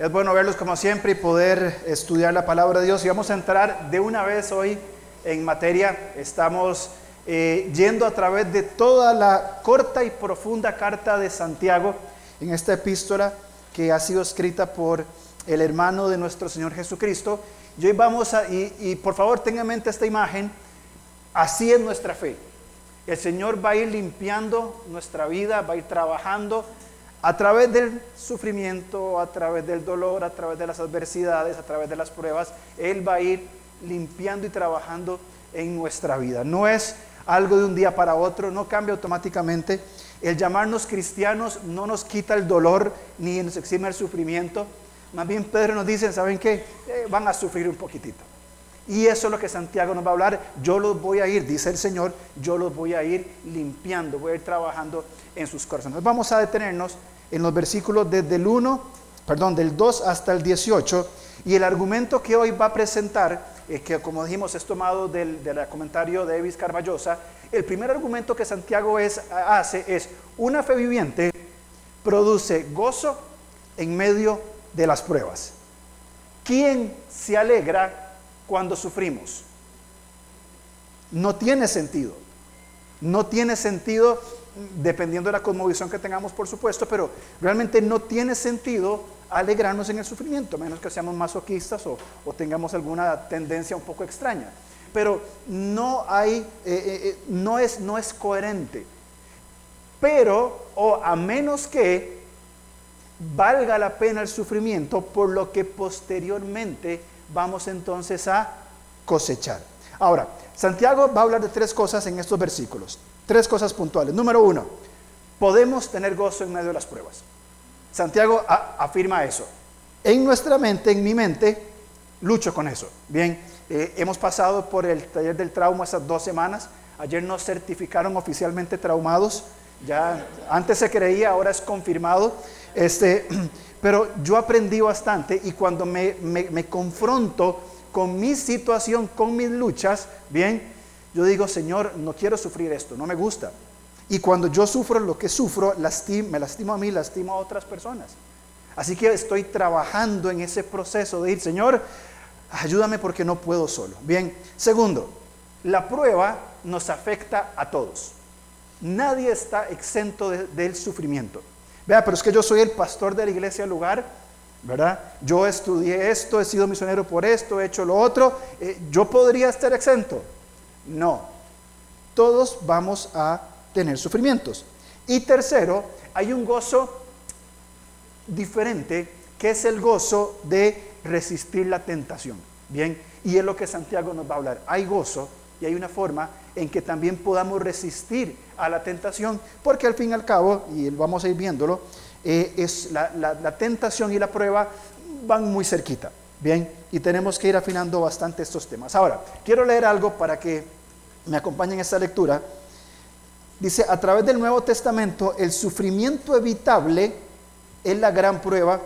Es bueno verlos como siempre y poder estudiar la palabra de Dios. Y vamos a entrar de una vez hoy en materia. Estamos eh, yendo a través de toda la corta y profunda carta de Santiago en esta epístola que ha sido escrita por el hermano de nuestro Señor Jesucristo. Y hoy vamos a, y, y por favor tengan en mente esta imagen, así es nuestra fe. El Señor va a ir limpiando nuestra vida, va a ir trabajando a través del sufrimiento, a través del dolor, a través de las adversidades, a través de las pruebas. Él va a ir limpiando y trabajando en nuestra vida. No es algo de un día para otro, no cambia automáticamente. El llamarnos cristianos no nos quita el dolor ni nos exime el sufrimiento. Más bien Pedro nos dice, ¿saben qué? Eh, van a sufrir un poquitito. Y eso es lo que Santiago nos va a hablar. Yo los voy a ir, dice el Señor, yo los voy a ir limpiando, voy a ir trabajando en sus corazones. Vamos a detenernos en los versículos desde el 1, perdón, del 2 hasta el 18. Y el argumento que hoy va a presentar, que como dijimos es tomado del, del comentario de Evis Carballosa, el primer argumento que Santiago es, hace es, una fe viviente produce gozo en medio de las pruebas. ¿Quién se alegra cuando sufrimos. No tiene sentido. No tiene sentido dependiendo de la cosmovisión que tengamos, por supuesto, pero realmente no tiene sentido alegrarnos en el sufrimiento, menos que seamos masoquistas o, tengamos alguna tendencia un poco extraña. Pero no hay, eh, eh, eh, no, es, no es coherente. Pero, o a menos que valga la pena el sufrimiento por lo que posteriormente vamos entonces a cosechar. Ahora, Santiago va a hablar de tres cosas en estos versículos, tres cosas puntuales. Número uno, podemos tener gozo en medio de las pruebas. Santiago afirma eso. En nuestra mente, en mi mente, lucho con eso. Bien, eh, hemos pasado por el taller del trauma esas dos semanas. Ayer nos certificaron oficialmente traumados. Ya antes se creía, ahora es confirmado. Este, Pero yo aprendí bastante y cuando me, confronto con mi situación, con mis luchas, bien, yo digo, Señor, no quiero sufrir esto, no me gusta. Y cuando yo sufro lo que sufro, me lastimo a mí, lastimo a otras personas. Así que estoy trabajando en ese proceso de ir, Señor, ayúdame porque no puedo solo. Bien, segundo, la prueba nos afecta a todos. Nadie está exento del sufrimiento. Vea, pero es que yo soy el pastor de la iglesia del lugar, ¿verdad? Yo estudié esto, he sido misionero por esto, he hecho lo otro. Eh, ¿Yo podría estar exento? No. Todos vamos a tener sufrimientos. Y tercero, hay un gozo diferente que es el gozo de resistir la tentación. Bien, y es lo que Santiago nos va a hablar. Hay gozo y hay una forma en que también podamos resistir a la tentación, porque al fin y al cabo, y vamos a ir viéndolo, eh, es la, tentación y la prueba van muy cerquita, ¿bien? Y tenemos que ir afinando bastante estos temas. Ahora, quiero leer algo para que me acompañen en esta lectura. Dice, a través del Nuevo Testamento, el sufrimiento evitable es la gran prueba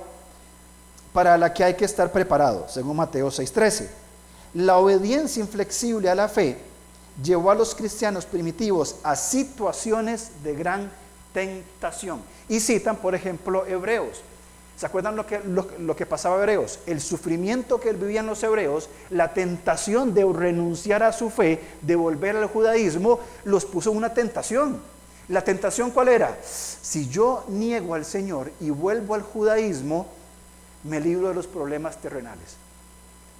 para la que hay que estar preparado, según Mateo 6:13. La obediencia inflexible a la fe llevó a los cristianos primitivos a situaciones de gran tentación. Y citan, por ejemplo, Hebreos. ¿Se acuerdan lo que, lo, que pasaba Hebreos? El sufrimiento que vivían los hebreos, la tentación de renunciar a su fe, de volver al judaísmo, los puso en una tentación. ¿La tentación cuál era? Si yo niego al Señor y vuelvo al judaísmo, me libro de los problemas terrenales.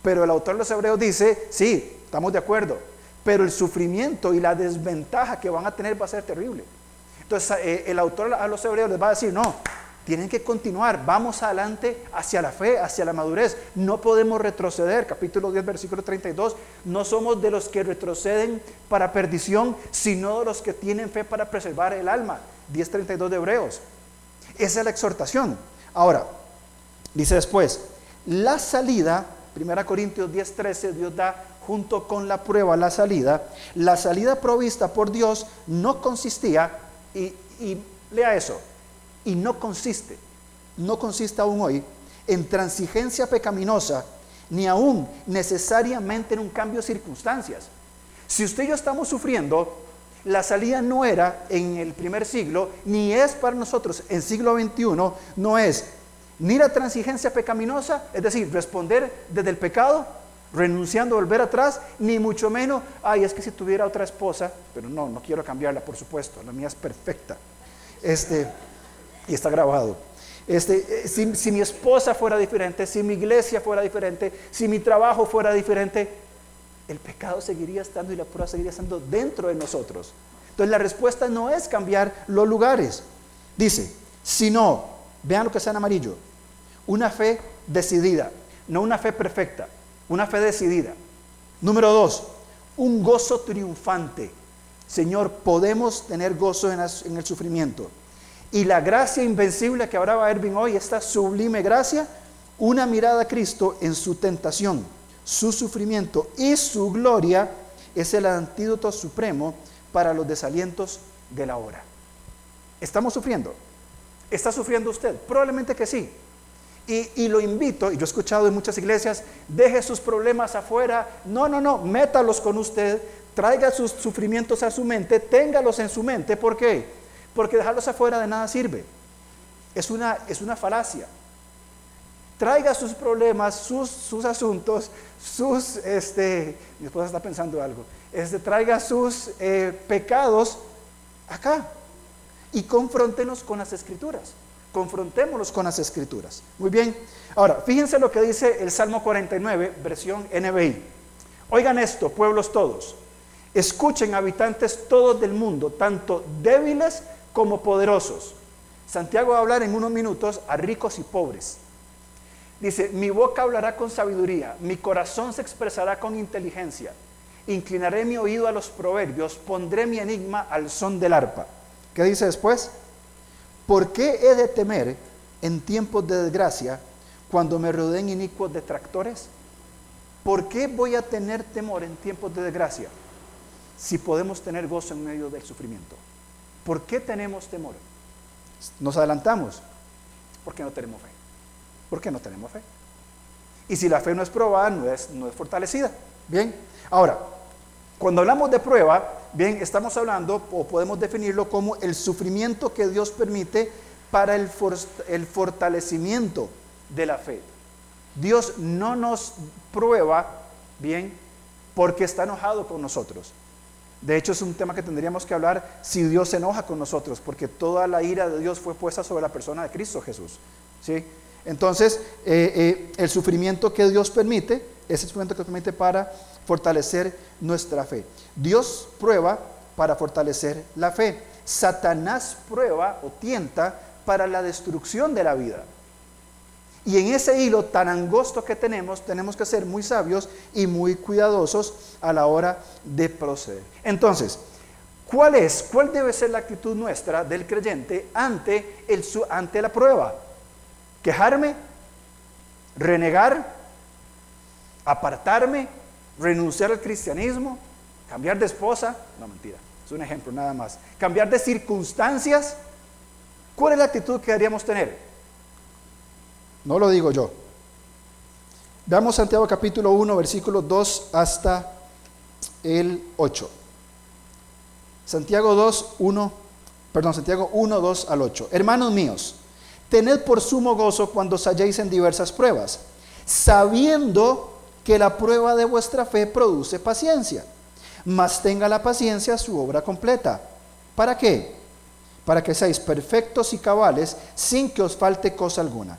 Pero el autor de los hebreos dice, sí, estamos de acuerdo, pero el sufrimiento y la desventaja que van a tener va a ser terrible. Entonces eh, el autor a los hebreos les va a decir, no, tienen que continuar, vamos adelante hacia la fe, hacia la madurez, no podemos retroceder, capítulo 10, versículo 32, no somos de los que retroceden para perdición, sino de los que tienen fe para preservar el alma, 10.32 de Hebreos. Esa es la exhortación. Ahora, dice después, la salida, 1 Corintios 10.13, Dios da junto con la prueba, la salida, la salida provista por Dios no consistía, y, lea eso, y no consiste, no consiste aún hoy en transigencia pecaminosa, ni aún necesariamente en un cambio de circunstancias. Si usted y yo estamos sufriendo, la salida no era en el primer siglo, ni es para nosotros en siglo XXI, no es ni la transigencia pecaminosa, es decir, responder desde el pecado, renunciando a volver atrás, ni mucho menos, ay, es que si tuviera otra esposa, pero no, no quiero cambiarla, por supuesto, la mía es perfecta. Este, y está grabado. Este, eh, si, si mi esposa fuera diferente, si mi iglesia fuera diferente, si mi trabajo fuera diferente, el pecado seguiría estando y la prueba seguiría estando dentro de nosotros. Entonces la respuesta no es cambiar los lugares. Dice, sino, vean lo que está en amarillo, una fe decidida, no una fe perfecta, una fe decidida. Número dos, un gozo triunfante. Señor, podemos tener gozo en, el sufrimiento. Y la gracia invencible que hablaba Ervin hoy, esta sublime gracia, una mirada a Cristo en su tentación, su sufrimiento y su gloria, es el antídoto supremo para los desalientos de la hora. ¿Estamos sufriendo? ¿Está sufriendo usted? Probablemente que sí. Y, lo invito, y yo he escuchado en muchas iglesias, deje sus problemas afuera. No, no, no, métalos con usted, traiga sus sufrimientos a su mente, téngalos en su mente. ¿Por qué? Porque dejarlos afuera de nada sirve. Es una, es una falacia. Traiga sus problemas, sus, sus asuntos, sus, este, mi esposa está pensando algo, este, traiga sus eh, pecados acá y confrontenos con las escrituras confrontémoslos con las escrituras. Muy bien. Ahora, fíjense lo que dice el Salmo 49, versión NBI. Oigan esto, pueblos todos. Escuchen, habitantes todos del mundo, tanto débiles como poderosos. Santiago va a hablar en unos minutos a ricos y pobres. Dice, mi boca hablará con sabiduría, mi corazón se expresará con inteligencia. Inclinaré mi oído a los proverbios, pondré mi enigma al son del arpa. ¿Qué dice después? ¿Por qué he de temer en tiempos de desgracia cuando me rodeen inicuos detractores? ¿Por qué voy a tener temor en tiempos de desgracia si podemos tener gozo en medio del sufrimiento? ¿Por qué tenemos temor? Nos adelantamos porque no tenemos fe. ¿Por qué no tenemos fe? Y si la fe no es probada, no es, no es fortalecida. Bien, ahora, cuando hablamos de prueba, bien, estamos hablando o podemos definirlo como el sufrimiento que Dios permite para el, el fortalecimiento de la fe. Dios no nos prueba, bien, porque está enojado con nosotros. De hecho, es un tema que tendríamos que hablar si Dios se enoja con nosotros, porque toda la ira de Dios fue puesta sobre la persona de Cristo Jesús. ¿sí? Entonces, eh, eh, el sufrimiento que Dios permite, es el sufrimiento que permite para fortalecer nuestra fe. Dios prueba para fortalecer la fe. Satanás prueba o tienta para la destrucción de la vida. Y en ese hilo tan angosto que tenemos, tenemos que ser muy sabios y muy cuidadosos a la hora de proceder. Entonces, ¿cuál es, cuál debe ser la actitud nuestra del creyente ante, el, ante la prueba? ¿Quejarme? ¿Renegar? ¿Apartarme? renunciar al cristianismo, cambiar de esposa, no mentira, es un ejemplo nada más, cambiar de circunstancias, ¿cuál es la actitud que deberíamos tener? No lo digo yo. Veamos Santiago capítulo 1, versículo 2 hasta el 8. Santiago 2, 1, perdón, Santiago 1, 2 al 8. Hermanos míos, tened por sumo gozo cuando os halléis en diversas pruebas, sabiendo que la prueba de vuestra fe produce paciencia. Mas tenga la paciencia su obra completa. ¿Para qué? Para que seáis perfectos y cabales sin que os falte cosa alguna.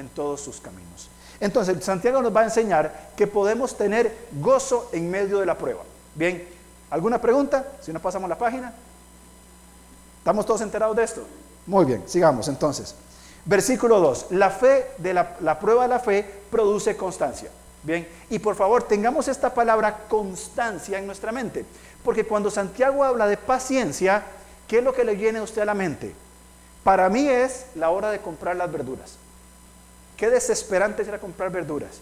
en todos sus caminos. Entonces, Santiago nos va a enseñar que podemos tener gozo en medio de la prueba. Bien, ¿alguna pregunta? Si no pasamos la página. ¿Estamos todos enterados de esto? Muy bien, sigamos entonces. Versículo 2. La fe de la, la prueba de la fe produce constancia. Bien, y por favor tengamos esta palabra constancia en nuestra mente, porque cuando Santiago habla de paciencia, ¿qué es lo que le viene a usted a la mente? Para mí es la hora de comprar las verduras. Qué desesperante es ir a comprar verduras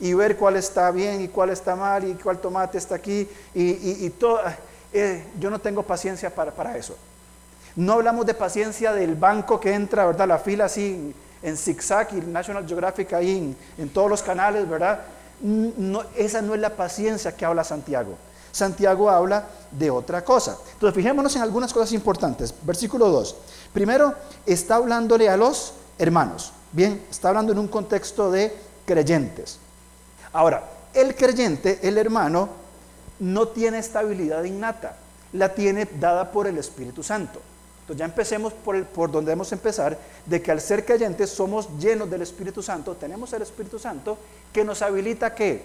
y ver cuál está bien y cuál está mal y cuál tomate está aquí y, todo. Eh, yo no tengo paciencia para, eso. No hablamos de paciencia del banco que entra, ¿verdad? La fila así en zigzag y National Geographic ahí en, todos los canales, ¿verdad? Esa no es la paciencia que habla Santiago. Santiago habla de otra cosa. Entonces, fijémonos en algunas cosas importantes. Versículo 2. Primero, está hablándole a los hermanos. Bien, está hablando en un contexto de creyentes. Ahora, el creyente, el hermano, no tiene estabilidad innata, la tiene dada por el Espíritu Santo. Entonces ya empecemos por, el, por donde debemos empezar, de que al ser creyentes somos llenos del Espíritu Santo, tenemos el Espíritu Santo que nos habilita ¿qué?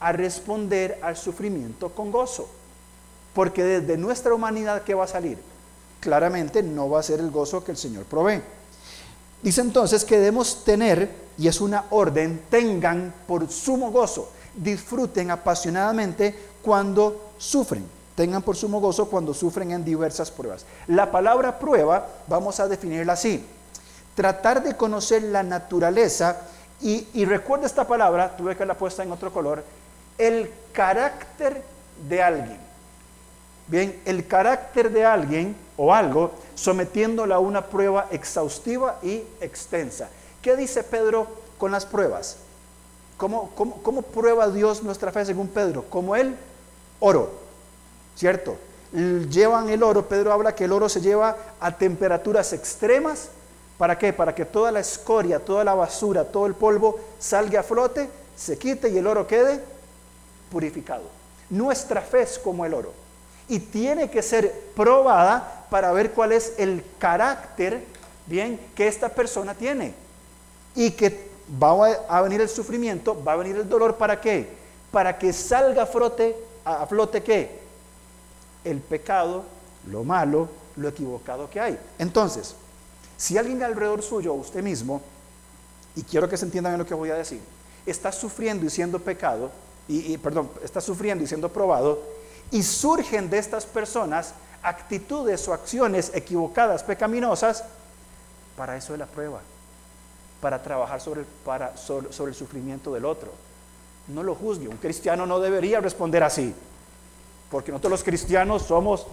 a responder al sufrimiento con gozo. Porque desde nuestra humanidad, ¿qué va a salir? Claramente no va a ser el gozo que el Señor provee. Dice entonces que debemos tener, y es una orden, tengan por sumo gozo, disfruten apasionadamente cuando sufren tengan por sumo gozo cuando sufren en diversas pruebas. La palabra prueba vamos a definirla así. Tratar de conocer la naturaleza y, recuerda esta palabra, tuve que la puesta en otro color, el carácter de alguien. Bien, el carácter de alguien o algo sometiéndolo a una prueba exhaustiva y extensa. ¿Qué dice Pedro con las pruebas? ¿Cómo, cómo, cómo prueba Dios nuestra fe según Pedro? Como el oro. ¿cierto? Llevan el oro, Pedro habla que el oro se lleva a temperaturas extremas. ¿Para qué? Para que toda la escoria, toda la basura, todo el polvo salga a flote, se quite y el oro quede purificado. Nuestra fe es como el oro y tiene que ser probada para ver cuál es el carácter, bien, que esta persona tiene. Y que va a venir el sufrimiento, va a venir el dolor, ¿para qué? Para que salga a flote, a flote qué? el pecado, lo malo, lo equivocado que hay. Entonces, si alguien alrededor suyo, usted mismo, y quiero que se entienda bien lo que voy a decir, está sufriendo y siendo pecado, y, perdón, está sufriendo y siendo probado, y surgen de estas personas actitudes o acciones equivocadas, pecaminosas, para eso es la prueba, para trabajar sobre el, sufrimiento del otro. No lo juzgue, un cristiano no debería responder así porque nosotros los cristianos somos...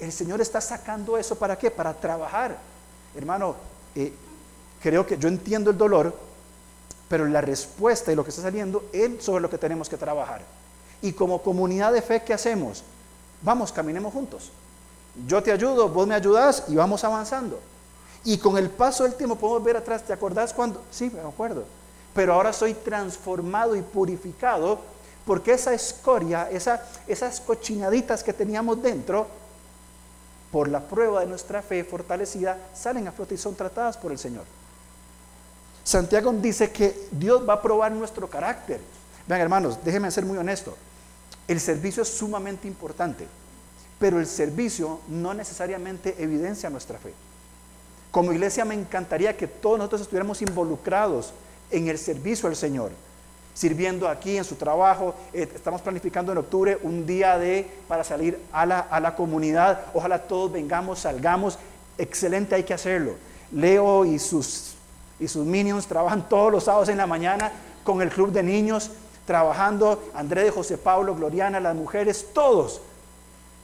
El Señor está sacando eso para qué? Para trabajar. Hermano, eh, creo que yo entiendo el dolor, pero la respuesta y lo que está saliendo es sobre lo que tenemos que trabajar. Y como comunidad de fe, ¿qué hacemos? Vamos, caminemos juntos. Yo te ayudo, vos me ayudas y vamos avanzando. Y con el paso del tiempo podemos ver atrás, ¿te acordás cuando? Sí, me acuerdo. Pero ahora soy transformado y purificado porque esa escoria, esas cochinaditas que teníamos dentro, por la prueba de nuestra fe fortalecida, salen a flote y son tratadas por el Señor. Santiago dice que Dios va a probar nuestro carácter. Vean hermanos, déjenme ser muy honesto. El servicio es sumamente importante, pero el servicio no necesariamente evidencia nuestra fe. Como iglesia me encantaría que todos nosotros estuviéramos involucrados en el servicio al Señor sirviendo aquí en su trabajo. Eh, estamos planificando en octubre un día de para salir a la, a la comunidad. Ojalá todos vengamos, salgamos. Excelente, hay que hacerlo. Leo y sus, y sus minions trabajan todos los sábados en la mañana con el club de niños, trabajando. André de José Pablo, Gloriana, las mujeres, todos.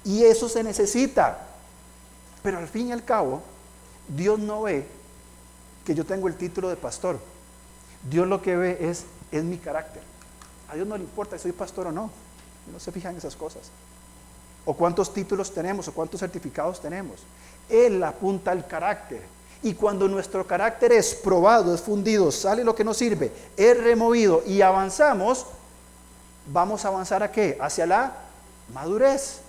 Y eso se necesita. Pero al fin y al cabo, Dios no ve que yo tengo el título de pastor. Dios lo que ve es es mi carácter. A Dios no le importa si soy pastor o no. No se fijan en esas cosas. O cuántos títulos tenemos o cuántos certificados tenemos. Él apunta al carácter. Y cuando nuestro carácter es probado, es fundido, sale lo que nos sirve, es removido y avanzamos, vamos a avanzar a qué? Hacia la madurez.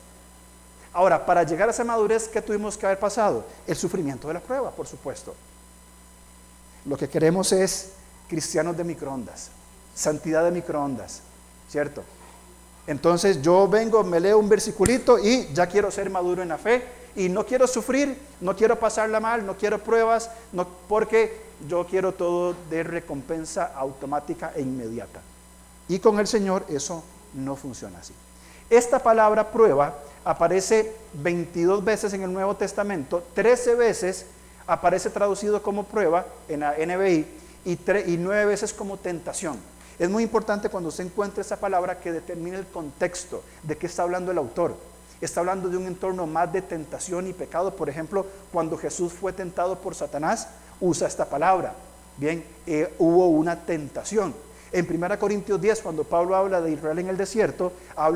Ahora, para llegar a esa madurez, ¿qué tuvimos que haber pasado? El sufrimiento de la prueba, por supuesto. Lo que queremos es cristianos de microondas santidad de microondas, ¿cierto? Entonces yo vengo, me leo un versiculito y ya quiero ser maduro en la fe y no quiero sufrir, no quiero pasarla mal, no quiero pruebas, no, porque yo quiero todo de recompensa automática e inmediata. Y con el Señor eso no funciona así. Esta palabra prueba aparece 22 veces en el Nuevo Testamento, 13 veces aparece traducido como prueba en la NBI y, y nueve veces como tentación. Es muy importante cuando se encuentre esa palabra que determine el contexto de qué está hablando el autor. Está hablando de un entorno más de tentación y pecado. Por ejemplo, cuando Jesús fue tentado por Satanás, usa esta palabra. Bien, eh, hubo una tentación. En 1 Corintios 10, cuando Pablo habla de Israel en el desierto,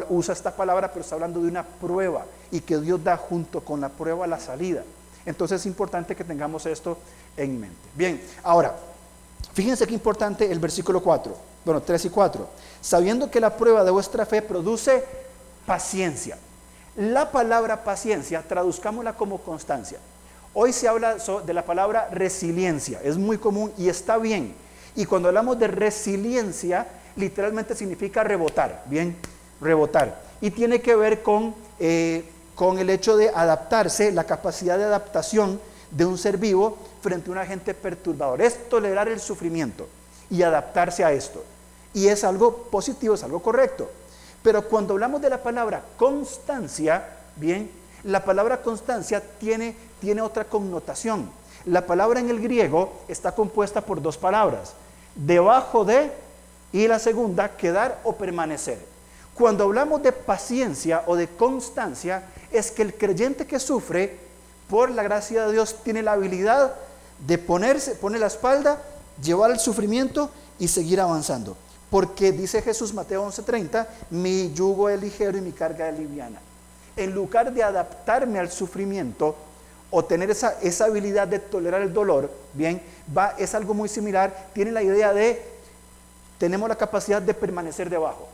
usa esta palabra, pero está hablando de una prueba y que Dios da junto con la prueba la salida. Entonces es importante que tengamos esto en mente. Bien, ahora, fíjense qué importante el versículo 4, bueno, 3 y 4. Sabiendo que la prueba de vuestra fe produce paciencia. La palabra paciencia, traduzcámosla como constancia. Hoy se habla de la palabra resiliencia, es muy común y está bien. Y cuando hablamos de resiliencia, literalmente significa rebotar, bien, rebotar. Y tiene que ver con, eh, con el hecho de adaptarse, la capacidad de adaptación de un ser vivo frente a un agente perturbador. Es tolerar el sufrimiento y adaptarse a esto. Y es algo positivo, es algo correcto. Pero cuando hablamos de la palabra constancia, bien, la palabra constancia tiene, tiene otra connotación. La palabra en el griego está compuesta por dos palabras, debajo de y la segunda, quedar o permanecer. Cuando hablamos de paciencia o de constancia, es que el creyente que sufre, por la gracia de Dios, tiene la habilidad de ponerse, poner la espalda, llevar el sufrimiento y seguir avanzando. Porque dice Jesús, Mateo 11:30, mi yugo es ligero y mi carga es liviana. En lugar de adaptarme al sufrimiento o tener esa, esa habilidad de tolerar el dolor, bien, va, es algo muy similar, tiene la idea de, tenemos la capacidad de permanecer debajo.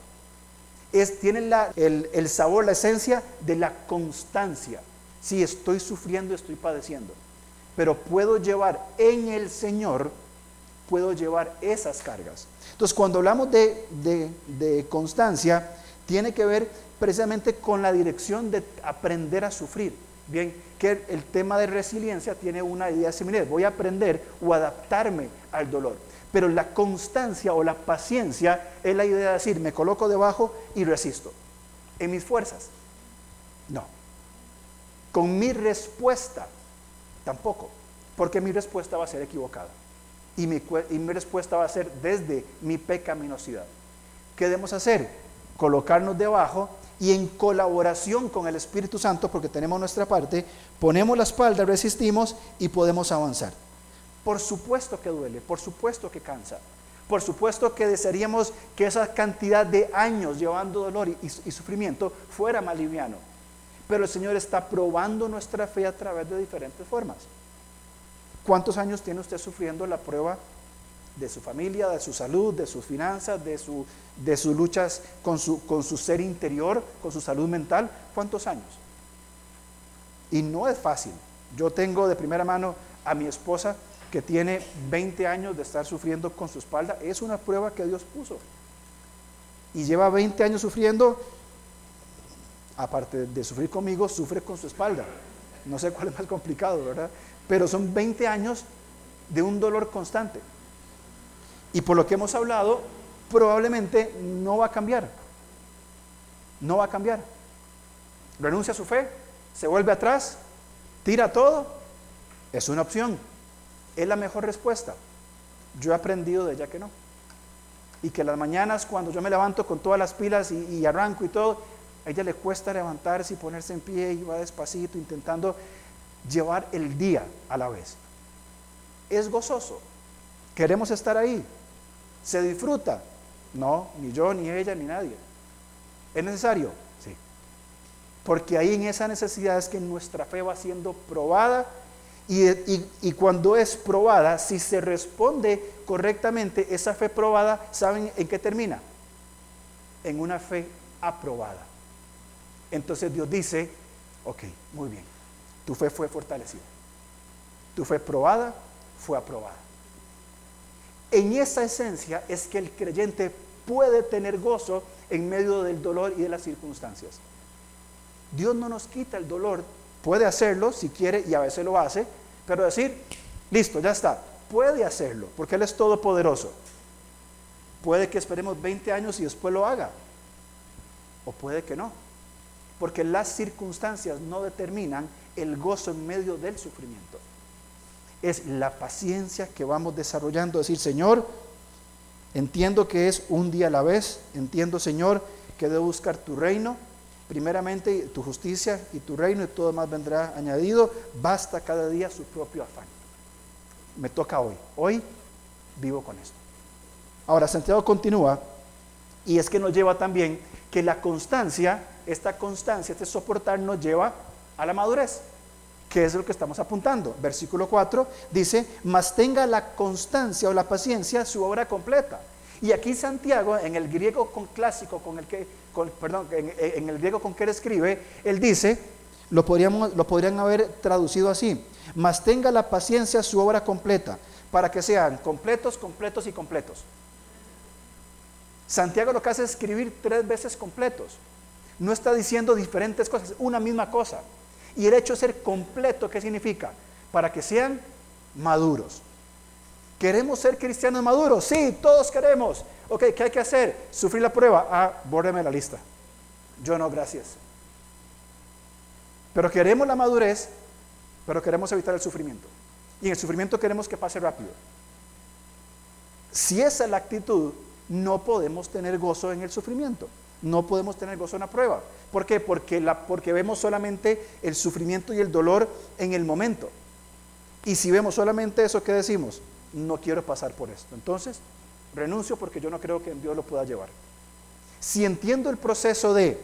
Es, tiene el, el sabor, la esencia de la constancia. Si estoy sufriendo, estoy padeciendo, pero puedo llevar en el Señor, puedo llevar esas cargas. Entonces, cuando hablamos de, constancia, tiene que ver precisamente con la dirección de aprender a sufrir. Bien, que el tema de resiliencia tiene una idea similar. Voy a aprender o adaptarme al dolor. Pero la constancia o la paciencia es la idea de decir, me coloco debajo y resisto. En mis fuerzas. No. Con mi respuesta, tampoco. Porque mi respuesta va a ser equivocada y mi, respuesta va a ser desde mi pecaminosidad. ¿Qué debemos hacer? Colocarnos debajo y en colaboración con el Espíritu Santo, porque tenemos nuestra parte, ponemos la espalda, resistimos y podemos avanzar. Por supuesto que duele, por supuesto que cansa, por supuesto que desearíamos que esa cantidad de años llevando dolor y, y sufrimiento fuera más liviano. Pero el Señor está probando nuestra fe a través de diferentes formas. ¿Cuántos años tiene usted sufriendo la prueba de su familia, de su salud, de sus finanzas, de, su, de sus luchas con su, con su ser interior, con su salud mental? ¿Cuántos años? Y no es fácil. Yo tengo de primera mano a mi esposa que tiene 20 años de estar sufriendo con su espalda. Es una prueba que Dios puso. Y lleva 20 años sufriendo, aparte de sufrir conmigo, sufre con su espalda. No sé cuál es más complicado, ¿verdad? Pero son 20 años de un dolor constante. Y por lo que hemos hablado, probablemente no va a cambiar. No va a cambiar. Renuncia a su fe, se vuelve atrás, tira todo. Es una opción. Es la mejor respuesta. Yo he aprendido de ella que no. Y que las mañanas cuando yo me levanto con todas las pilas y, y arranco y todo, a ella le cuesta levantarse y ponerse en pie y va despacito intentando llevar el día a la vez. Es gozoso. Queremos estar ahí. ¿Se disfruta? No, ni yo, ni ella, ni nadie. ¿Es necesario? Sí. Porque ahí en esa necesidad es que nuestra fe va siendo probada y, y, cuando es probada, si se responde correctamente, esa fe probada, ¿saben en qué termina? En una fe aprobada. Entonces Dios dice, ok, muy bien tu fe fue fortalecida. Tu fe probada fue aprobada. En esa esencia es que el creyente puede tener gozo en medio del dolor y de las circunstancias. Dios no nos quita el dolor, puede hacerlo si quiere y a veces lo hace, pero decir, listo, ya está, puede hacerlo, porque Él es todopoderoso. Puede que esperemos 20 años y después lo haga, o puede que no, porque las circunstancias no determinan el gozo en medio del sufrimiento. es la paciencia que vamos desarrollando. Decir, Señor, entiendo que es un día a la vez. Entiendo, Señor, que debo buscar tu reino. Primeramente tu justicia y tu reino y todo más vendrá añadido. Basta cada día su propio afán. Me toca hoy. Hoy vivo con esto. Ahora, Santiago continúa y es que nos lleva también que la constancia, esta constancia, este soportar nos lleva a la madurez, que es lo que estamos apuntando. Versículo 4 dice, mas tenga la constancia o la paciencia su obra completa. Y aquí Santiago, en el griego con clásico, con el que, perdón, en, el griego con que él escribe, él dice, lo, podríamos, lo podrían haber traducido así, mas tenga la paciencia su obra completa, para que sean completos, completos y completos. Santiago lo que hace es escribir tres veces completos. No está diciendo diferentes cosas, una misma cosa. Y el hecho de ser completo, ¿qué significa? Para que sean maduros. ¿Queremos ser cristianos maduros? Sí, todos queremos. Ok, ¿qué hay que hacer? Sufrir la prueba. Ah, bórreme la lista. Yo no, gracias. Pero queremos la madurez, pero queremos evitar el sufrimiento. Y en el sufrimiento queremos que pase rápido. Si esa es la actitud, no podemos tener gozo en el sufrimiento. No podemos tener gozo en la prueba. ¿Por qué? Porque, la, porque vemos solamente el sufrimiento y el dolor en el momento. Y si vemos solamente eso, ¿qué decimos? No quiero pasar por esto. Entonces, renuncio porque yo no creo que Dios lo pueda llevar. Si entiendo el proceso de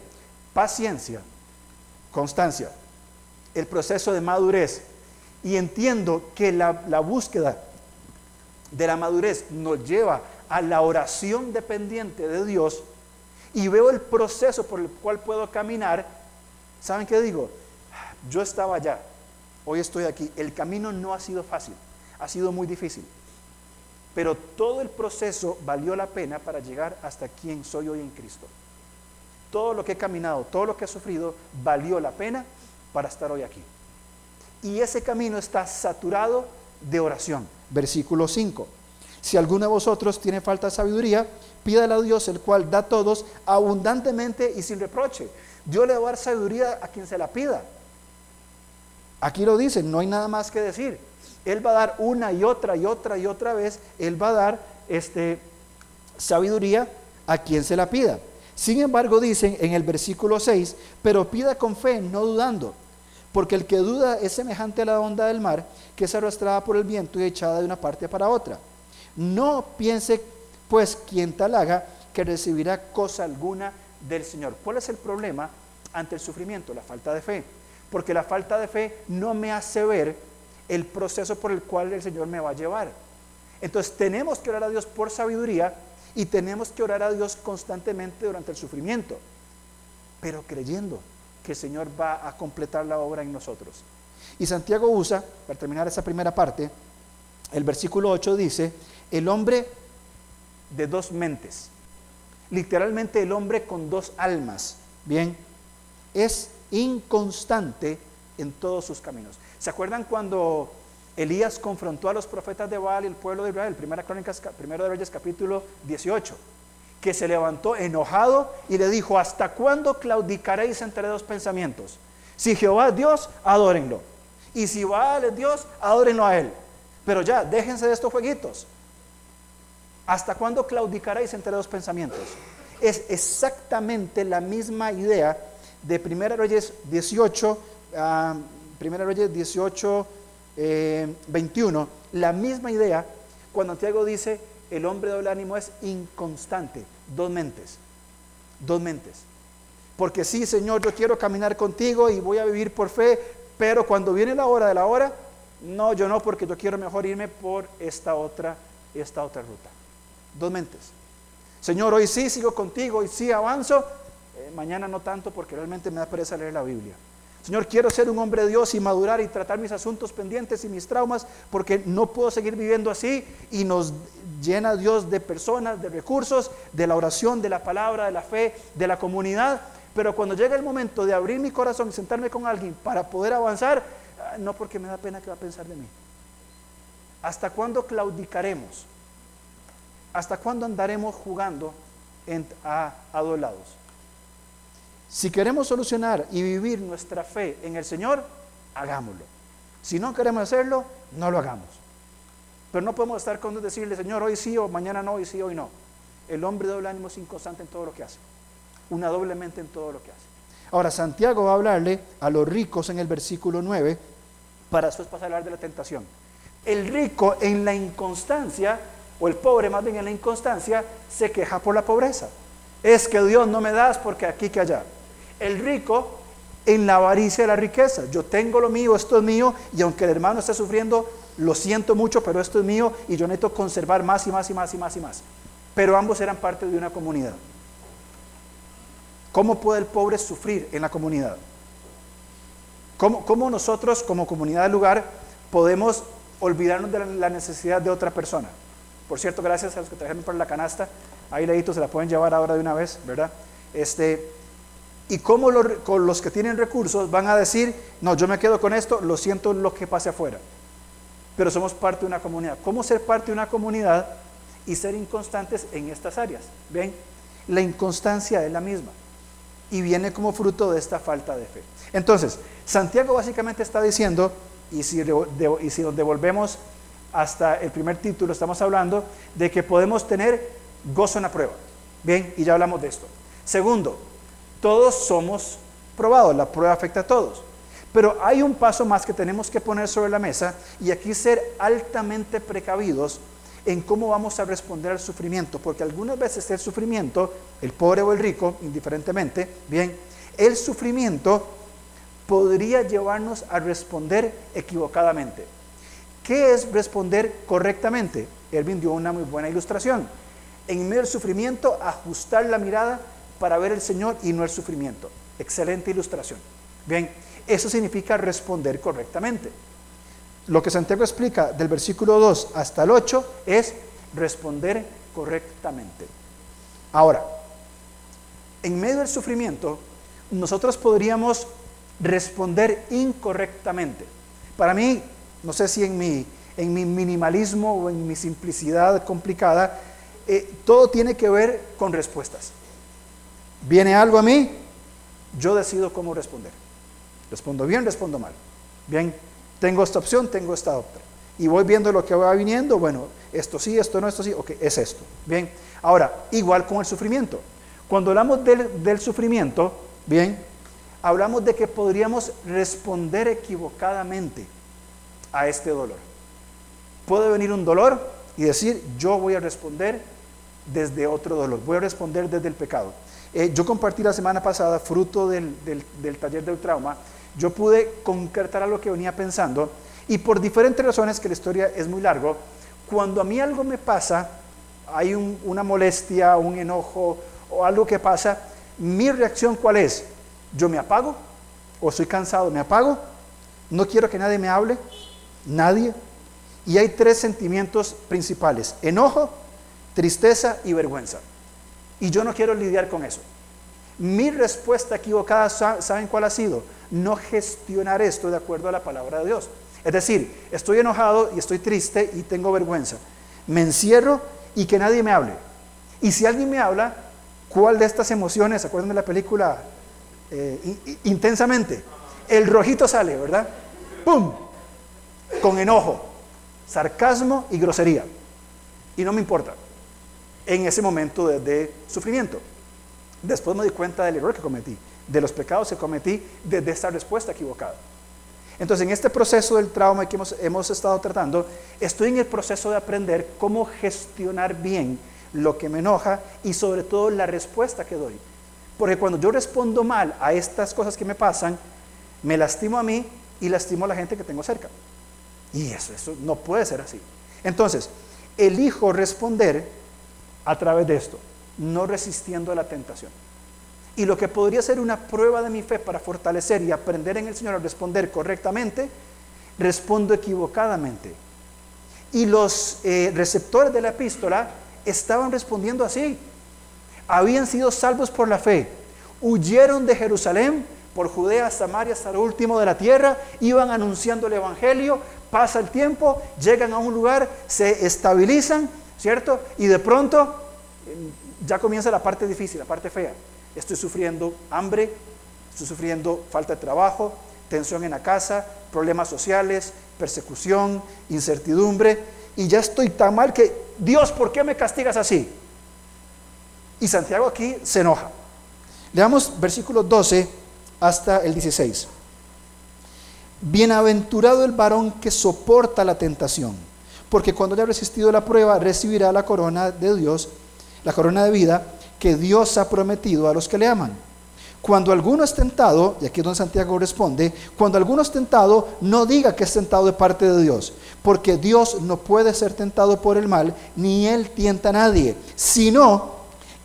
paciencia, constancia, el proceso de madurez, y entiendo que la, la búsqueda de la madurez nos lleva a la oración dependiente de Dios y veo el proceso por el cual puedo caminar, ¿saben qué digo? Yo estaba allá, hoy estoy aquí. El camino no ha sido fácil, ha sido muy difícil. Pero todo el proceso valió la pena para llegar hasta quien soy hoy en Cristo. Todo lo que he caminado, todo lo que he sufrido, valió la pena para estar hoy aquí. Y ese camino está saturado de oración. Versículo 5. Si alguno de vosotros tiene falta de sabiduría, pídale a Dios, el cual da a todos abundantemente y sin reproche. Dios le va a dar sabiduría a quien se la pida. Aquí lo dice, no hay nada más que decir. Él va a dar una y otra y otra y otra vez, Él va a dar este, sabiduría a quien se la pida. Sin embargo, dicen en el versículo 6, pero pida con fe, no dudando, porque el que duda es semejante a la onda del mar, que es arrastrada por el viento y echada de una parte para otra. No piense, pues, quien tal haga, que recibirá cosa alguna del Señor. ¿Cuál es el problema ante el sufrimiento? La falta de fe. Porque la falta de fe no me hace ver el proceso por el cual el Señor me va a llevar. Entonces tenemos que orar a Dios por sabiduría y tenemos que orar a Dios constantemente durante el sufrimiento, pero creyendo que el Señor va a completar la obra en nosotros. Y Santiago usa, para terminar esa primera parte, el versículo 8 dice, el hombre de dos mentes, literalmente el hombre con dos almas, bien, es inconstante en todos sus caminos. ¿Se acuerdan cuando Elías confrontó a los profetas de Baal y el pueblo de Israel? Primera Crónicas, primero de Reyes capítulo 18, que se levantó enojado y le dijo, ¿hasta cuándo claudicaréis entre dos pensamientos? Si Jehová es Dios, adórenlo. Y si Baal es Dios, adórenlo a él. Pero ya, déjense de estos jueguitos. ¿Hasta cuándo claudicaréis entre dos pensamientos? Es exactamente la misma idea de 1 Reyes 18, uh, 1 Reyes 18, 21, la misma idea cuando Santiago dice, el hombre de doble ánimo es inconstante, dos mentes, dos mentes. Porque sí, Señor, yo quiero caminar contigo y voy a vivir por fe, pero cuando viene la hora de la hora, no, yo no, porque yo quiero mejor irme por esta otra, esta otra ruta dos mentes. Señor, hoy sí sigo contigo, hoy sí avanzo, eh, mañana no tanto porque realmente me da pereza leer la Biblia. Señor, quiero ser un hombre de Dios y madurar y tratar mis asuntos pendientes y mis traumas porque no puedo seguir viviendo así y nos llena Dios de personas, de recursos, de la oración, de la palabra, de la fe, de la comunidad. Pero cuando llega el momento de abrir mi corazón y sentarme con alguien para poder avanzar, ah, no porque me da pena que va a pensar de mí. ¿Hasta cuándo claudicaremos? ¿Hasta cuándo andaremos jugando a, a dos lados? Si queremos solucionar y vivir nuestra fe en el Señor, hagámoslo. Si no queremos hacerlo, no lo hagamos. Pero no podemos estar con decirle, Señor, hoy sí o mañana no, hoy sí, hoy no. El hombre doble ánimo es inconstante en todo lo que hace. Una doblemente en todo lo que hace. Ahora, Santiago va a hablarle a los ricos en el versículo 9 para después pasar a hablar de la tentación. El rico en la inconstancia, o el pobre más bien en la inconstancia, se queja por la pobreza. Es que Dios no me das porque aquí que allá. El rico en la avaricia de la riqueza. Yo tengo lo mío, esto es mío, y aunque el hermano esté sufriendo, lo siento mucho, pero esto es mío y yo necesito conservar más y más y más y más y más. Pero ambos eran parte de una comunidad. ¿Cómo puede el pobre sufrir en la comunidad? ¿Cómo, cómo nosotros como comunidad del lugar podemos olvidarnos de la necesidad de otra persona? Por cierto, gracias a los que trajeron para la canasta, ahí leídos se la pueden llevar ahora de una vez, ¿verdad? Este, y cómo los, los que tienen recursos van a decir, no, yo me quedo con esto, lo siento lo que pase afuera. Pero somos parte de una comunidad. ¿Cómo ser parte de una comunidad y ser inconstantes en estas áreas? ¿Ven? La inconstancia es la misma y viene como fruto de esta falta de fe. Entonces, Santiago básicamente está diciendo, y si, y si nos devolvemos hasta el primer título, estamos hablando de que podemos tener gozo en la prueba. Bien, y ya hablamos de esto. Segundo, todos somos probados, la prueba afecta a todos. Pero hay un paso más que tenemos que poner sobre la mesa y aquí ser altamente precavidos en cómo vamos a responder al sufrimiento, porque algunas veces el sufrimiento, el pobre o el rico, indiferentemente, bien, el sufrimiento podría llevarnos a responder equivocadamente. ¿Qué es responder correctamente? Erwin dio una muy buena ilustración. En medio del sufrimiento, ajustar la mirada para ver el Señor y no el sufrimiento. Excelente ilustración. Bien, eso significa responder correctamente. Lo que Santiago explica del versículo 2 hasta el 8 es responder correctamente. Ahora, en medio del sufrimiento, nosotros podríamos responder incorrectamente. Para mí, no sé si en mi, minimalismo o en mi simplicidad complicada, eh, todo tiene que ver con respuestas. Viene algo a mí, yo decido cómo responder. Respondo bien, respondo mal. Bien, tengo esta opción, tengo esta otra. Y voy viendo lo que va viniendo, bueno, esto sí, esto no, esto sí, ok, es esto. Bien, ahora, igual con el sufrimiento. Cuando hablamos del, del sufrimiento, bien, hablamos de que podríamos responder equivocadamente a este dolor. Puede venir un dolor y decir, yo voy a responder desde otro dolor, voy a responder desde el pecado. Eh, yo compartí la semana pasada, fruto del, taller del trauma, yo pude concretar lo que venía pensando y por diferentes razones, que la historia es muy largo, cuando a mí algo me pasa, hay una molestia, un enojo o algo que pasa, mi reacción cuál es? Yo me apago o estoy cansado, me apago, no quiero que nadie me hable, nadie. Y hay tres sentimientos principales, enojo, tristeza y vergüenza. Y yo no quiero lidiar con eso. Mi respuesta equivocada, ¿saben cuál ha sido? No gestionar esto de acuerdo a la palabra de Dios. Es decir, estoy enojado y estoy triste y tengo vergüenza. Me encierro y que nadie me hable. Y si alguien me habla, ¿cuál de estas emociones, ¿se de la película eh, intensamente? El rojito sale, ¿verdad? ¡Pum! Con enojo, sarcasmo y grosería. Y no me importa en ese momento de, sufrimiento. Después me di cuenta del error que cometí, de los pecados que cometí desde esta respuesta equivocada. Entonces, en este proceso del trauma que hemos, hemos, estado tratando, estoy en el proceso de aprender cómo gestionar bien lo que me enoja y sobre todo la respuesta que doy. Porque cuando yo respondo mal a estas cosas que me pasan, me lastimo a mí y lastimo a la gente que tengo cerca. Y eso, eso no puede ser así. Entonces, elijo responder a través de esto, no resistiendo a la tentación. Y lo que podría ser una prueba de mi fe para fortalecer y aprender en el Señor a responder correctamente, respondo equivocadamente. Y los eh, receptores de la epístola estaban respondiendo así. Habían sido salvos por la fe, huyeron de Jerusalén por Judea, Samaria hasta lo último de la tierra, iban anunciando el Evangelio, pasa el tiempo, llegan a un lugar, se estabilizan ¿cierto? Y de pronto ya comienza la parte difícil, la parte fea. Estoy sufriendo hambre, estoy sufriendo falta de trabajo, tensión en la casa, problemas sociales, persecución, incertidumbre, y ya estoy tan mal que, Dios, ¿por qué me castigas así? Y Santiago aquí se enoja. Leamos versículos 12 hasta el 16. Bienaventurado el varón que soporta la tentación, porque cuando haya resistido la prueba recibirá la corona de Dios, la corona de vida que Dios ha prometido a los que le aman. Cuando alguno es tentado, y aquí es donde Santiago responde, cuando alguno es tentado, no diga que es tentado de parte de Dios, porque Dios no puede ser tentado por el mal, ni él tienta a nadie, sino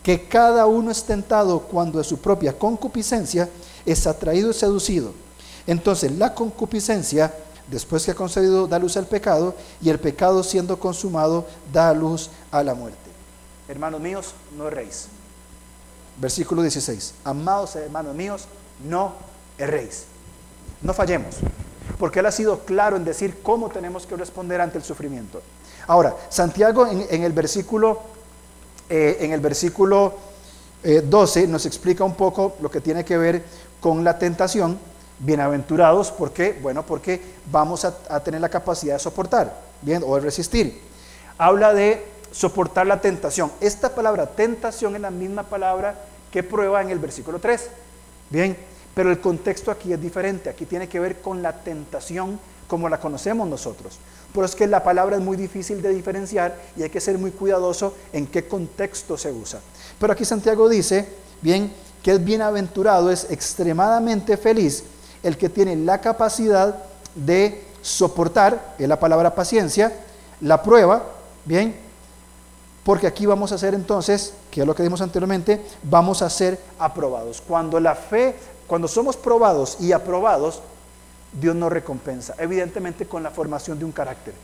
que cada uno es tentado cuando de su propia concupiscencia es atraído y seducido. Entonces la concupiscencia, después que ha concebido, da luz al pecado, y el pecado siendo consumado, da luz a la muerte. Hermanos míos, no erréis versículo 16. Amados hermanos míos, no erréis. No fallemos, porque Él ha sido claro en decir cómo tenemos que responder ante el sufrimiento. Ahora, Santiago en, el versículo, en el versículo 12 eh, nos explica un poco lo que tiene que ver con la tentación. Bienaventurados, ¿por qué? Bueno, porque vamos a, tener la capacidad de soportar, bien, o de resistir. Habla de soportar la tentación. Esta palabra tentación es la misma palabra que prueba en el versículo 3. Bien, pero el contexto aquí es diferente. Aquí tiene que ver con la tentación como la conocemos nosotros. Por eso es que la palabra es muy difícil de diferenciar y hay que ser muy cuidadoso en qué contexto se usa. Pero aquí Santiago dice, bien, que es bienaventurado, es extremadamente feliz el que tiene la capacidad de soportar, es la palabra paciencia, la prueba, bien, porque aquí vamos a ser entonces, que es lo que dimos anteriormente, vamos a ser aprobados. Cuando la fe, cuando somos probados y aprobados, Dios nos recompensa, evidentemente con la formación de un carácter,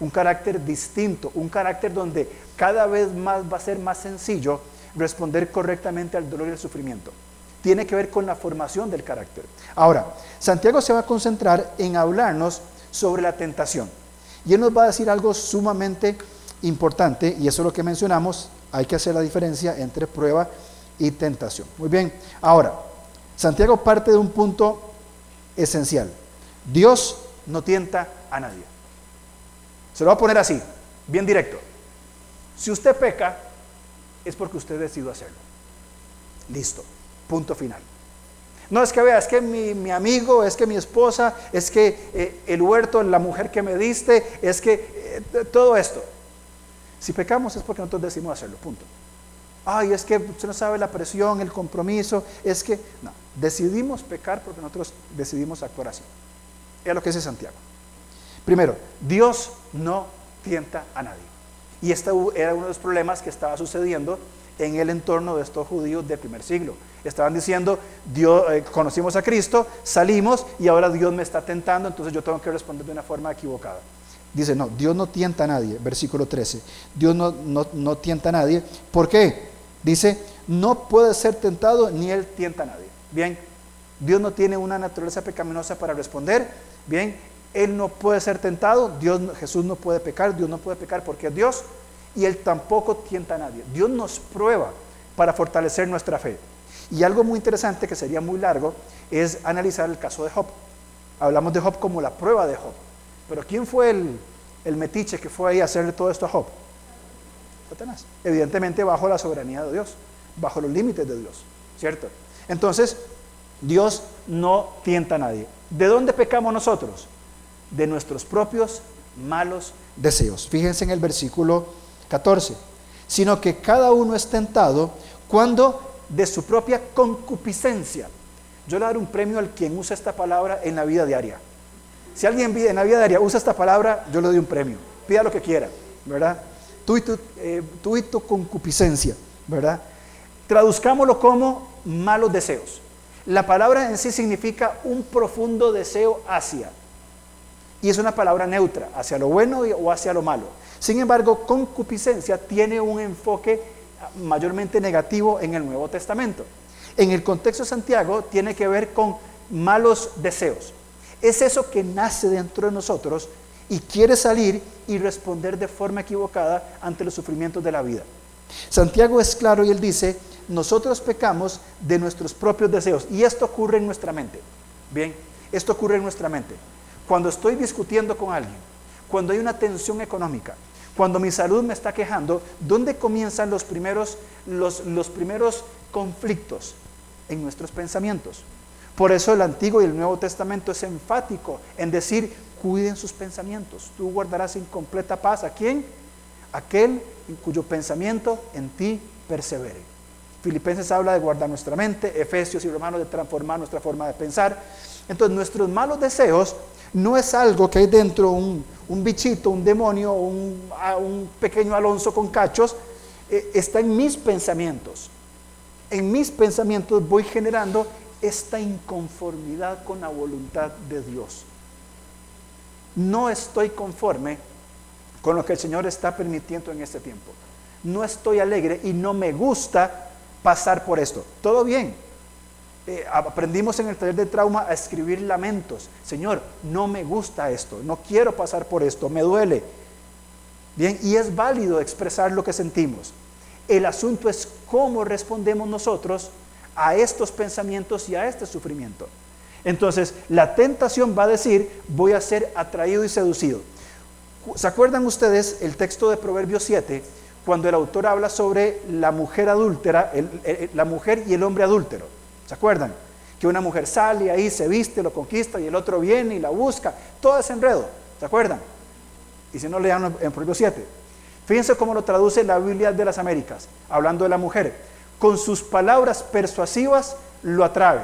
un carácter distinto, un carácter donde cada vez más va a ser más sencillo responder correctamente al dolor y al sufrimiento. Tiene que ver con la formación del carácter. Ahora, Santiago se va a concentrar en hablarnos sobre la tentación. Y él nos va a decir algo sumamente importante, y eso es lo que mencionamos, hay que hacer la diferencia entre prueba y tentación. Muy bien, ahora, Santiago parte de un punto esencial. Dios no tienta a nadie. Se lo va a poner así, bien directo. Si usted peca, es porque usted decidió hacerlo. Listo, punto final. No es que vea, es que mi, amigo, es que mi esposa, es que eh, el huerto, la mujer que me diste, es que eh, todo esto. Si pecamos es porque nosotros decidimos hacerlo, punto. Ay, es que usted no sabe la presión, el compromiso, es que, no, decidimos pecar porque nosotros decidimos actuar así. Es lo que dice Santiago. Primero, Dios no tienta a nadie. Y este era uno de los problemas que estaba sucediendo en el entorno de estos judíos del primer siglo. Estaban diciendo, Dios, eh, conocimos a Cristo, salimos y ahora Dios me está tentando, entonces yo tengo que responder de una forma equivocada. Dice, no, Dios no tienta a nadie, versículo 13. Dios no, no, tienta a nadie. ¿Por qué? Dice, no puede ser tentado ni él tienta a nadie. Bien, Dios no tiene una naturaleza pecaminosa para responder. Bien, Él no puede ser tentado, Dios, Jesús no puede pecar, Dios no puede pecar porque es Dios y Él tampoco tienta a nadie. Dios nos prueba para fortalecer nuestra fe. Y algo muy interesante que sería muy largo es analizar el caso de Job. Hablamos de Job como la prueba de Job. Pero ¿quién fue el, metiche que fue ahí a hacerle todo esto a Job? Satanás. Evidentemente bajo la soberanía de Dios, bajo los límites de Dios, ¿cierto? Entonces, Dios no tienta a nadie. ¿De dónde pecamos nosotros? De nuestros propios malos deseos. Fíjense en el versículo 14. Sino que cada uno es tentado cuando de su propia concupiscencia. Yo le daré un premio al quien usa esta palabra en la vida diaria. Si alguien en la vida diaria usa esta palabra, yo le doy un premio. Pida lo que quiera, ¿verdad? Tú y tu, eh, tú y tu concupiscencia, ¿verdad? Traduzcámoslo como malos deseos. La palabra en sí significa un profundo deseo hacia. Y es una palabra neutra, hacia lo bueno o hacia lo malo. Sin embargo, concupiscencia tiene un enfoque mayormente negativo en el Nuevo Testamento. En el contexto de Santiago tiene que ver con malos deseos. Es eso que nace dentro de nosotros y quiere salir y responder de forma equivocada ante los sufrimientos de la vida. Santiago es claro y él dice, nosotros pecamos de nuestros propios deseos y esto ocurre en nuestra mente. Bien, esto ocurre en nuestra mente. Cuando estoy discutiendo con alguien, cuando hay una tensión económica, cuando mi salud me está quejando, ¿dónde comienzan los primeros, los, los primeros conflictos? En nuestros pensamientos. Por eso el Antiguo y el Nuevo Testamento es enfático en decir, cuiden sus pensamientos. Tú guardarás en completa paz a quién? Aquel en cuyo pensamiento en ti persevere. Filipenses habla de guardar nuestra mente, Efesios y Romanos de transformar nuestra forma de pensar. Entonces nuestros malos deseos no es algo que hay dentro un, un bichito, un demonio, un, un pequeño Alonso con cachos, eh, está en mis pensamientos. En mis pensamientos voy generando esta inconformidad con la voluntad de Dios. No estoy conforme con lo que el Señor está permitiendo en este tiempo. No estoy alegre y no me gusta pasar por esto. Todo bien. Eh, aprendimos en el taller de trauma a escribir lamentos. Señor, no me gusta esto, no quiero pasar por esto, me duele. Bien, y es válido expresar lo que sentimos. El asunto es cómo respondemos nosotros a estos pensamientos y a este sufrimiento. Entonces, la tentación va a decir, voy a ser atraído y seducido. ¿Se acuerdan ustedes el texto de Proverbios 7, cuando el autor habla sobre la mujer adúltera, la mujer y el hombre adúltero? ¿Se acuerdan? Que una mujer sale ahí, se viste, lo conquista y el otro viene y la busca. Todo es enredo. ¿Se acuerdan? Y si no lean en Proverbios 7. Fíjense cómo lo traduce la Biblia de las Américas, hablando de la mujer. Con sus palabras persuasivas lo atrae,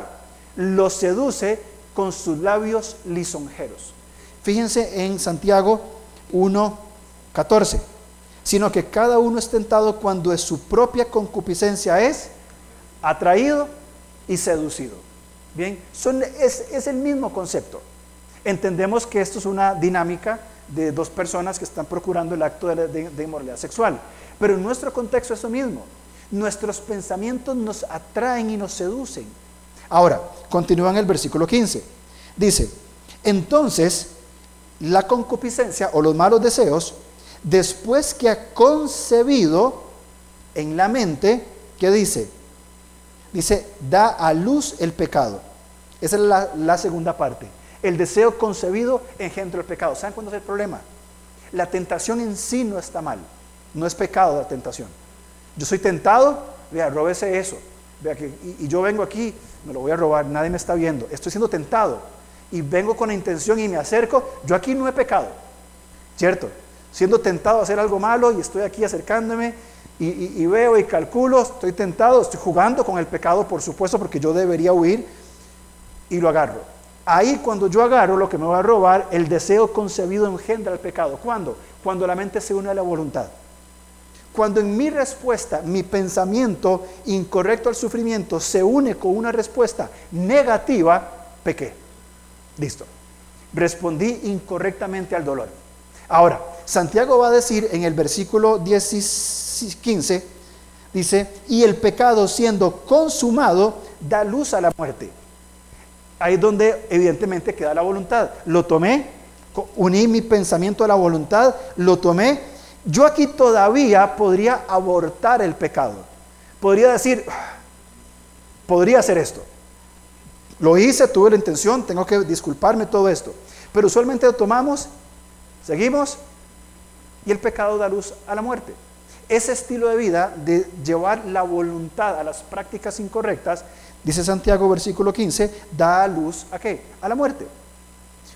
lo seduce con sus labios lisonjeros. Fíjense en Santiago 1.14, sino que cada uno es tentado cuando es su propia concupiscencia es atraído y seducido. Bien, son, es, es el mismo concepto. Entendemos que esto es una dinámica de dos personas que están procurando el acto de, de, inmoralidad sexual, pero en nuestro contexto es lo mismo. Nuestros pensamientos nos atraen y nos seducen. Ahora, continúa en el versículo 15. Dice, entonces la concupiscencia o los malos deseos, después que ha concebido en la mente, ¿qué dice? Dice, da a luz el pecado. Esa es la, segunda parte. El deseo concebido engendra el pecado. ¿Saben cuándo es el problema? La tentación en sí no está mal. No es pecado la tentación. Yo soy tentado, vea, róbese eso. Vea que, y, y yo vengo aquí, me lo voy a robar, nadie me está viendo. Estoy siendo tentado y vengo con la intención y me acerco, yo aquí no he pecado, ¿cierto? Siendo tentado a hacer algo malo y estoy aquí acercándome y, veo y calculo, estoy tentado, estoy jugando con el pecado, por supuesto, porque yo debería huir y lo agarro. Ahí cuando yo agarro lo que me va a robar, el deseo concebido engendra el pecado. ¿Cuándo? Cuando la mente se une a la voluntad. Cuando en mi respuesta, mi pensamiento incorrecto al sufrimiento se une con una respuesta negativa, pequé. Listo. Respondí incorrectamente al dolor. Ahora, Santiago va a decir en el versículo 10 15, dice, y el pecado siendo consumado da luz a la muerte. Ahí es donde evidentemente queda la voluntad. Lo tomé, uní mi pensamiento a la voluntad, lo tomé. Yo aquí todavía podría abortar el pecado. Podría decir, ah, podría hacer esto. Lo hice, tuve la intención, tengo que disculparme todo esto. Pero usualmente lo tomamos, seguimos y el pecado da luz a la muerte. Ese estilo de vida de llevar la voluntad a las prácticas incorrectas, dice Santiago versículo 15, da luz a qué? A la muerte.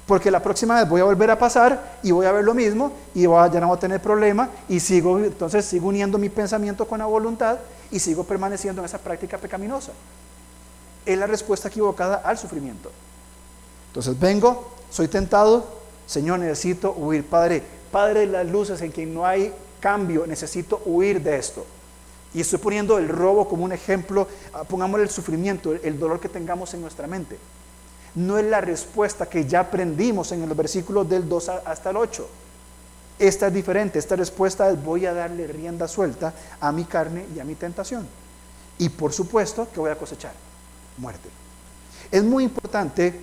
Porque la próxima vez voy a volver a pasar y voy a ver lo mismo y ya no voy a tener problema y sigo, entonces sigo uniendo mi pensamiento con la voluntad y sigo permaneciendo en esa práctica pecaminosa es la respuesta equivocada al sufrimiento. Entonces vengo, soy tentado, Señor, necesito huir. Padre, Padre de las luces en quien no hay cambio, necesito huir de esto. Y estoy poniendo el robo como un ejemplo, ah, pongámosle el sufrimiento, el dolor que tengamos en nuestra mente. No es la respuesta que ya aprendimos en el versículo del 2 hasta el 8. Esta es diferente, esta respuesta es voy a darle rienda suelta a mi carne y a mi tentación. Y por supuesto que voy a cosechar muerte. Es muy importante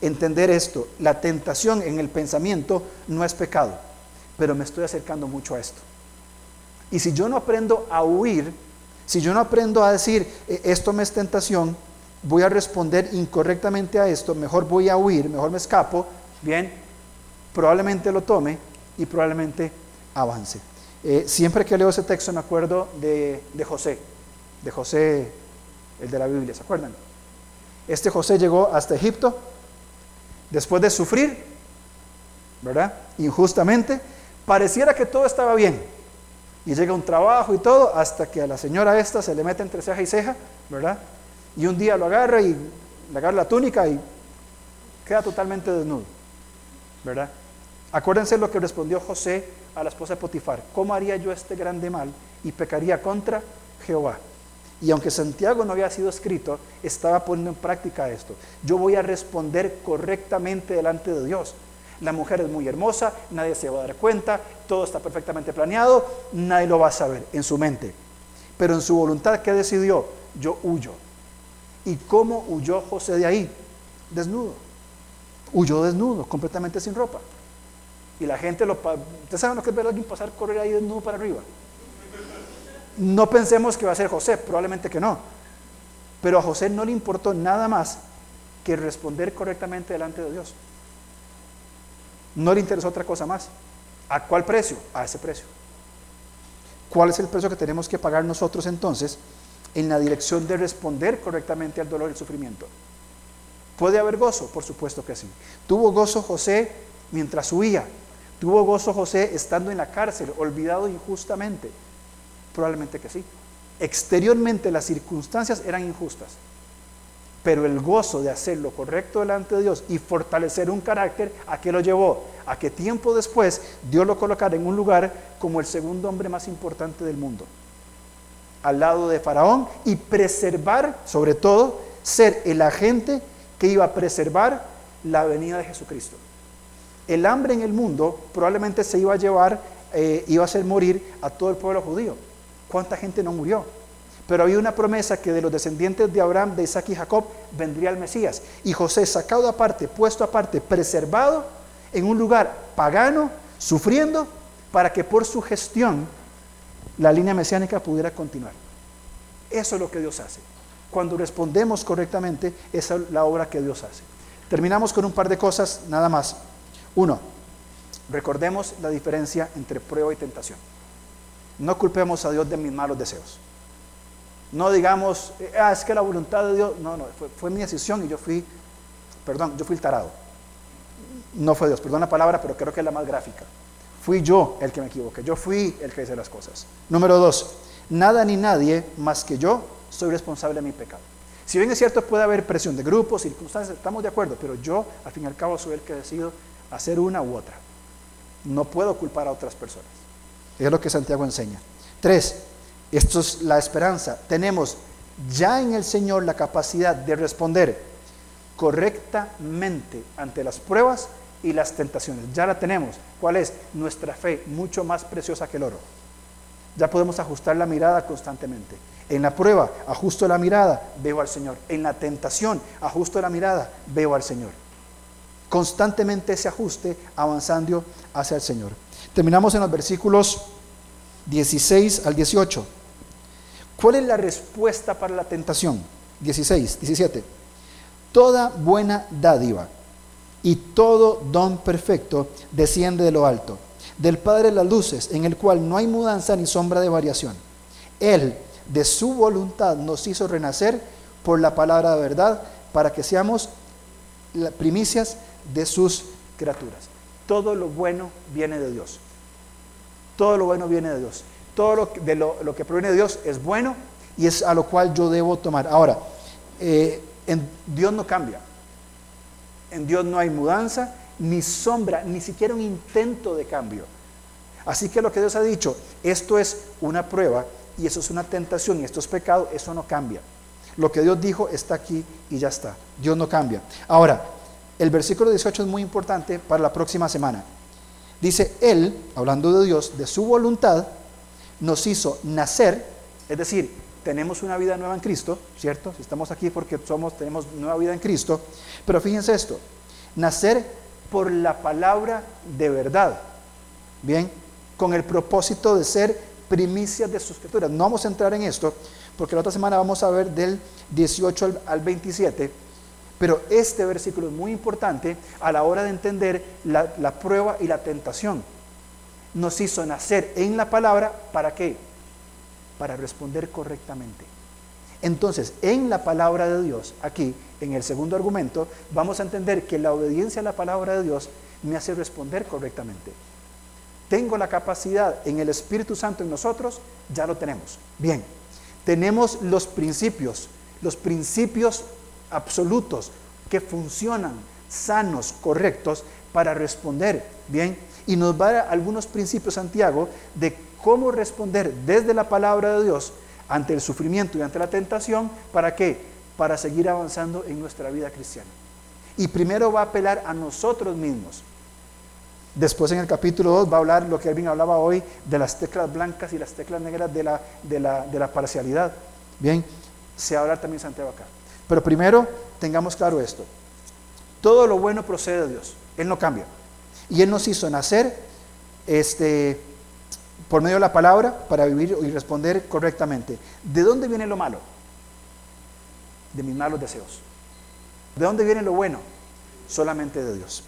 entender esto. La tentación en el pensamiento no es pecado, pero me estoy acercando mucho a esto. Y si yo no aprendo a huir, si yo no aprendo a decir, e, esto me es tentación, voy a responder incorrectamente a esto, mejor voy a huir, mejor me escapo, bien, probablemente lo tome y probablemente avance. Eh, siempre que leo ese texto me acuerdo de, de José, de José, el de la Biblia, ¿se acuerdan? Este José llegó hasta Egipto después de sufrir, ¿verdad? Injustamente, pareciera que todo estaba bien. Y llega un trabajo y todo, hasta que a la señora esta se le mete entre ceja y ceja, ¿verdad? Y un día lo agarra y le agarra la túnica y queda totalmente desnudo, ¿verdad? Acuérdense lo que respondió José a la esposa de Potifar. ¿Cómo haría yo este grande mal y pecaría contra Jehová? Y aunque Santiago no había sido escrito, estaba poniendo en práctica esto. Yo voy a responder correctamente delante de Dios. La mujer es muy hermosa, nadie se va a dar cuenta, todo está perfectamente planeado, nadie lo va a saber en su mente. Pero en su voluntad, ¿qué decidió? Yo huyo. ¿Y cómo huyó José de ahí? Desnudo. Huyó desnudo, completamente sin ropa. Y la gente lo... ¿Ustedes saben lo que es ver a alguien pasar, correr ahí desnudo para arriba? No pensemos que va a ser José, probablemente que no. Pero a José no le importó nada más que responder correctamente delante de Dios. No le interesó otra cosa más. ¿A cuál precio? A ese precio. ¿Cuál es el precio que tenemos que pagar nosotros entonces en la dirección de responder correctamente al dolor y el sufrimiento? ¿Puede haber gozo? Por supuesto que sí. ¿Tuvo gozo José mientras huía? ¿Tuvo gozo José estando en la cárcel, olvidado injustamente? Probablemente que sí. Exteriormente las circunstancias eran injustas, pero el gozo de hacer lo correcto delante de Dios y fortalecer un carácter, ¿a qué lo llevó? A que tiempo después Dios lo colocara en un lugar como el segundo hombre más importante del mundo, al lado de Faraón, y preservar, sobre todo, ser el agente que iba a preservar la venida de Jesucristo. El hambre en el mundo probablemente se iba a llevar, eh, iba a hacer morir a todo el pueblo judío. ¿Cuánta gente no murió? Pero había una promesa que de los descendientes de Abraham, de Isaac y Jacob vendría el Mesías. Y José, sacado aparte, puesto aparte, preservado en un lugar pagano, sufriendo, para que por su gestión la línea mesiánica pudiera continuar. Eso es lo que Dios hace. Cuando respondemos correctamente, esa es la obra que Dios hace. Terminamos con un par de cosas nada más. Uno, recordemos la diferencia entre prueba y tentación. No culpemos a Dios de mis malos deseos. No digamos, ah, es que la voluntad de Dios, no, no, fue, mi decisión y yo fui, perdón, yo fui el tarado. No fue Dios, perdón la palabra, pero creo que es la más gráfica. Fui yo el que me equivoqué, yo fui el que hice las cosas. Número dos, nada ni nadie más que yo soy responsable de mi pecado. Si bien es cierto, puede haber presión de grupos, circunstancias, estamos de acuerdo, pero yo, al fin y al cabo, soy el que decido hacer una u otra. No puedo culpar a otras personas. Es lo que Santiago enseña. Tres, esto es la esperanza. Tenemos ya en el Señor la capacidad de responder correctamente ante las pruebas y las tentaciones. Ya la tenemos. ¿Cuál es? Nuestra fe, mucho más preciosa que el oro. Ya podemos ajustar la mirada constantemente. En la prueba, ajusto la mirada, veo al Señor. En la tentación, ajusto la mirada, veo al Señor constantemente ese ajuste avanzando hacia el Señor. Terminamos en los versículos 16 al 18. ¿Cuál es la respuesta para la tentación? 16, 17. Toda buena dádiva y todo don perfecto desciende de lo alto, del Padre de las luces, en el cual no hay mudanza ni sombra de variación. Él, de su voluntad, nos hizo renacer por la palabra de verdad, para que seamos primicias de sus criaturas. Todo lo bueno viene de Dios. Todo lo bueno viene de Dios. Todo lo, de lo, que proviene de Dios es bueno y es a lo cual yo debo tomar. Ahora, eh, en Dios no cambia. En Dios no hay mudanza, ni sombra, ni siquiera un intento de cambio. Así que lo que Dios ha dicho, esto es una prueba y eso es una tentación y esto es pecado, eso no cambia. Lo que Dios dijo está aquí y ya está. Dios no cambia. Ahora, el versículo 18 es muy importante para la próxima semana. Dice, Él, hablando de Dios, de su voluntad, nos hizo nacer, es decir, tenemos una vida nueva en Cristo, ¿cierto? Si estamos aquí porque somos, tenemos nueva vida en Cristo. Pero fíjense esto, nacer por la palabra de verdad, ¿bien? Con el propósito de ser primicias de sus escrituras. No vamos a entrar en esto, porque la otra semana vamos a ver del 18 al 27 Pero este versículo es muy importante a la hora de entender la, la prueba y la tentación. Nos hizo nacer en la palabra, ¿para qué? Para responder correctamente. Entonces, en la palabra de Dios, aquí, en el segundo argumento, vamos a entender que la obediencia a la palabra de Dios me hace responder correctamente. Tengo la capacidad en el Espíritu Santo en nosotros, ya lo tenemos. Bien, tenemos los principios, los principios absolutos que funcionan, sanos, correctos, para responder. Bien, y nos va a dar algunos principios, Santiago, de cómo responder desde la palabra de Dios ante el sufrimiento y ante la tentación. ¿Para qué? Para seguir avanzando en nuestra vida cristiana. Y primero va a apelar a nosotros mismos. Después en el capítulo 2 va a hablar lo que Elvin hablaba hoy de las teclas blancas y las teclas negras de la, de la, de la parcialidad. Bien, se va a hablar también Santiago acá. Pero primero tengamos claro esto. Todo lo bueno procede de Dios. Él no cambia. Y Él nos hizo nacer este, por medio de la palabra para vivir y responder correctamente. ¿De dónde viene lo malo? De mis malos deseos. ¿De dónde viene lo bueno? Solamente de Dios.